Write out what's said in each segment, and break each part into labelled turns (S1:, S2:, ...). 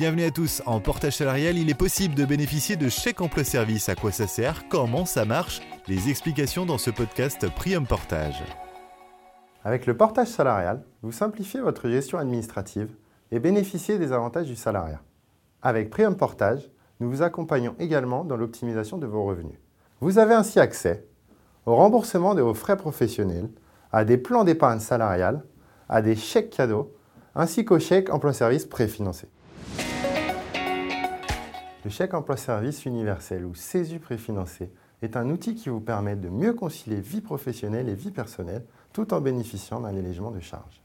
S1: bienvenue à tous. En portage salarial, il est possible de bénéficier de chèque emploi service. À quoi ça sert? Comment ça marche? Les explications dans ce podcast Prium Portage.
S2: Avec le portage salarial, vous simplifiez votre gestion administrative et bénéficiez des avantages du salariat. Avec Prium Portage, nous vous accompagnons également dans l'optimisation de vos revenus. Vous avez ainsi accès au remboursement de vos frais professionnels, à des plans d'épargne salariale, à des chèques cadeaux, ainsi qu'aux chèques emploi-service préfinancés. Le chèque emploi-service universel ou CESU préfinancé est un outil qui vous permet de mieux concilier vie professionnelle et vie personnelle tout en bénéficiant d'un allègement de charges.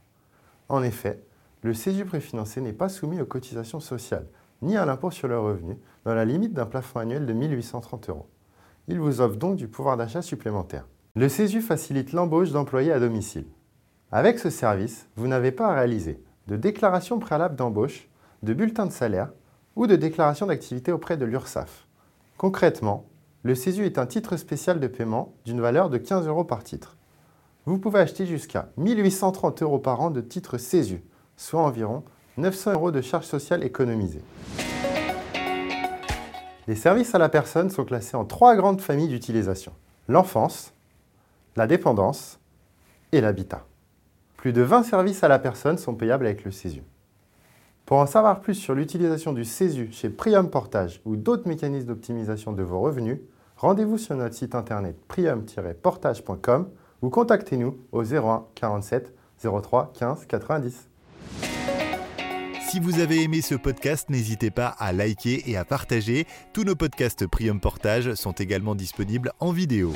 S2: En effet, le CESU préfinancé n'est pas soumis aux cotisations sociales ni à l'impôt sur le revenu dans la limite d'un plafond annuel de 1830 euros. Il vous offre donc du pouvoir d'achat supplémentaire. Le CESU facilite l'embauche d'employés à domicile. Avec ce service, vous n'avez pas à réaliser de déclaration préalable d'embauche, de bulletin de salaire ou de déclaration d'activité auprès de l'URSSAF. Concrètement, le CESU est un titre spécial de paiement d'une valeur de 15 euros par titre. Vous pouvez acheter jusqu'à 1830 euros par an de titres CESU, soit environ 900 euros de charges sociales économisées. Les services à la personne sont classés en trois grandes familles d'utilisation. L'enfance, la dépendance et l'habitat. Plus de 20 services à la personne sont payables avec le CESU. Pour en savoir plus sur l'utilisation du CESU chez Prium Portage ou d'autres mécanismes d'optimisation de vos revenus, rendez-vous sur notre site internet prium-portage.com ou contactez-nous au 01 47 03 15 90.
S1: Si vous avez aimé ce podcast, n'hésitez pas à liker et à partager. Tous nos podcasts Prium Portage sont également disponibles en vidéo.